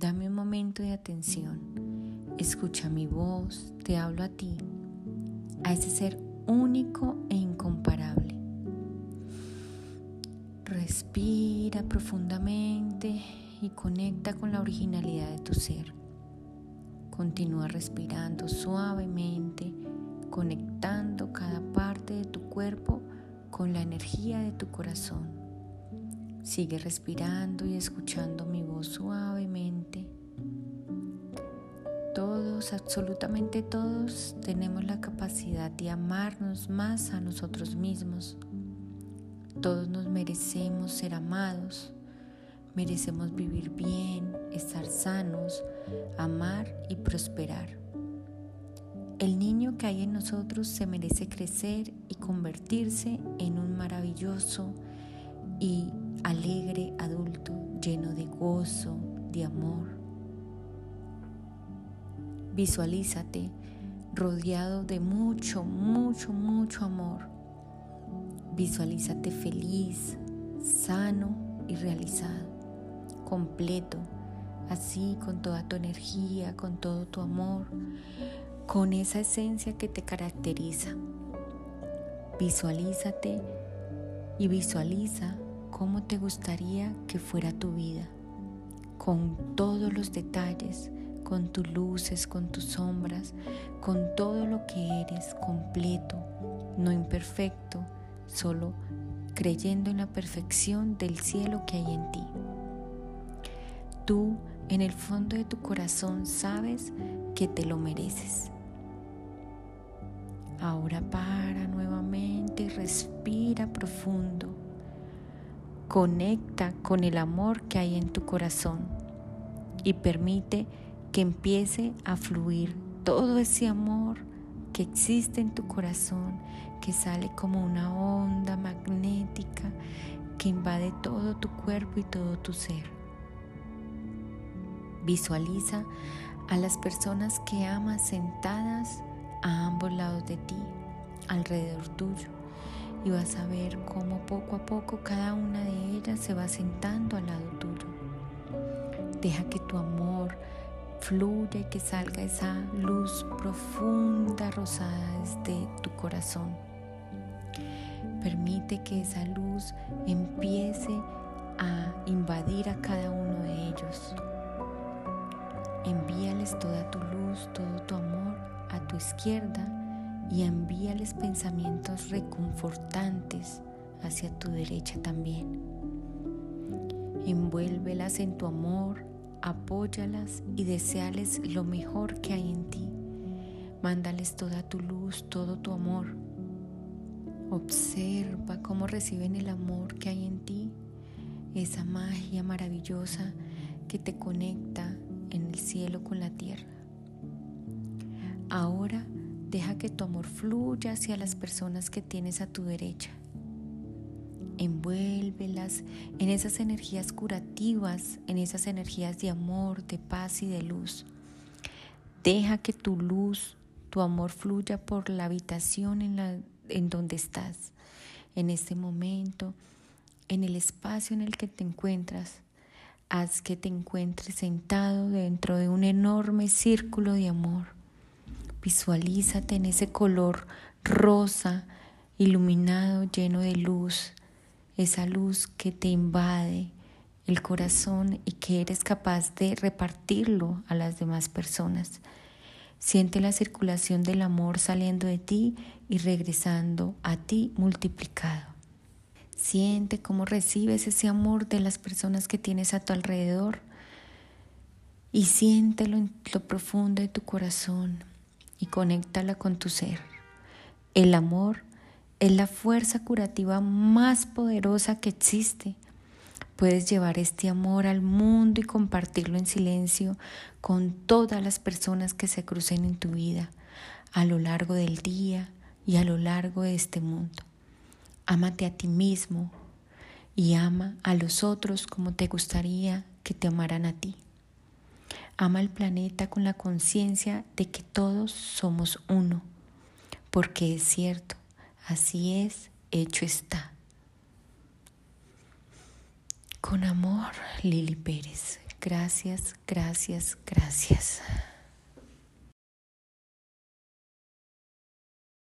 Dame un momento de atención. Escucha mi voz, te hablo a ti, a ese ser único e incomparable. Respira profundamente y conecta con la originalidad de tu ser. Continúa respirando suavemente, conectando cada parte de tu cuerpo con la energía de tu corazón. Sigue respirando y escuchando mi voz suavemente. Absolutamente todos, tenemos la capacidad de amarnos más a nosotros mismos. Todos nos merecemos ser amados, merecemos vivir bien, estar sanos, amar y prosperar. El niño que hay en nosotros se merece crecer y convertirse en un maravilloso y alegre adulto lleno de gozo, de amor. Visualízate rodeado de mucho, mucho, mucho amor. Visualízate feliz, sano y realizado, completo, así con toda tu energía, con todo tu amor, con esa esencia que te caracteriza. Visualízate y visualiza cómo te gustaría que fuera tu vida, con todos los detalles, con tus luces, con tus sombras, con todo lo que eres completo, no imperfecto, solo creyendo en la perfección del cielo que hay en ti. Tú en el fondo de tu corazón sabes que te lo mereces. Ahora para nuevamente y respira profundo. Conecta con el amor que hay en tu corazón y permite que empiece a fluir todo ese amor que existe en tu corazón, que sale como una onda magnética que invade todo tu cuerpo y todo tu ser. Visualiza a las personas que amas sentadas a ambos lados de ti, alrededor tuyo, y vas a ver cómo poco a poco cada una de ellas se va sentando al lado tuyo. Deja que tu amor fluya y que salga esa luz profunda rosada desde tu corazón. Permite que esa luz empiece a invadir a cada uno de ellos. Envíales toda tu luz, todo tu amor a tu izquierda y envíales pensamientos reconfortantes hacia tu derecha también. Envuélvelas en tu amor, apóyalas y deseales lo mejor que hay en ti. Mándales toda tu luz, todo tu amor. Observa cómo reciben el amor que hay en ti, esa magia maravillosa que te conecta en el cielo con la tierra. Ahora deja que tu amor fluya hacia las personas que tienes a tu derecha. Envuélvelas en esas energías curativas, en esas energías de amor, de paz y de luz. Deja que tu luz, tu amor fluya por la habitación en, la, en donde estás, en este momento, en el espacio en el que te encuentras. Haz que te encuentres sentado dentro de un enorme círculo de amor Visualízate en ese color rosa, iluminado, lleno de luz, esa luz que te invade el corazón y que eres capaz de repartirlo a las demás personas. Siente la circulación del amor saliendo de ti y regresando a ti multiplicado. Siente cómo recibes ese amor de las personas que tienes a tu alrededor y siéntelo en lo profundo de tu corazón y conéctala con tu ser. El amor es la fuerza curativa más poderosa que existe. Puedes llevar este amor al mundo y compartirlo en silencio con todas las personas que se crucen en tu vida a lo largo del día y a lo largo de este mundo. Ámate a ti mismo y ama a los otros como te gustaría que te amaran a ti. Ama el planeta con la conciencia de que todos somos uno, porque es cierto, así es, hecho está. Con amor, Lili Pérez. Gracias, gracias, gracias.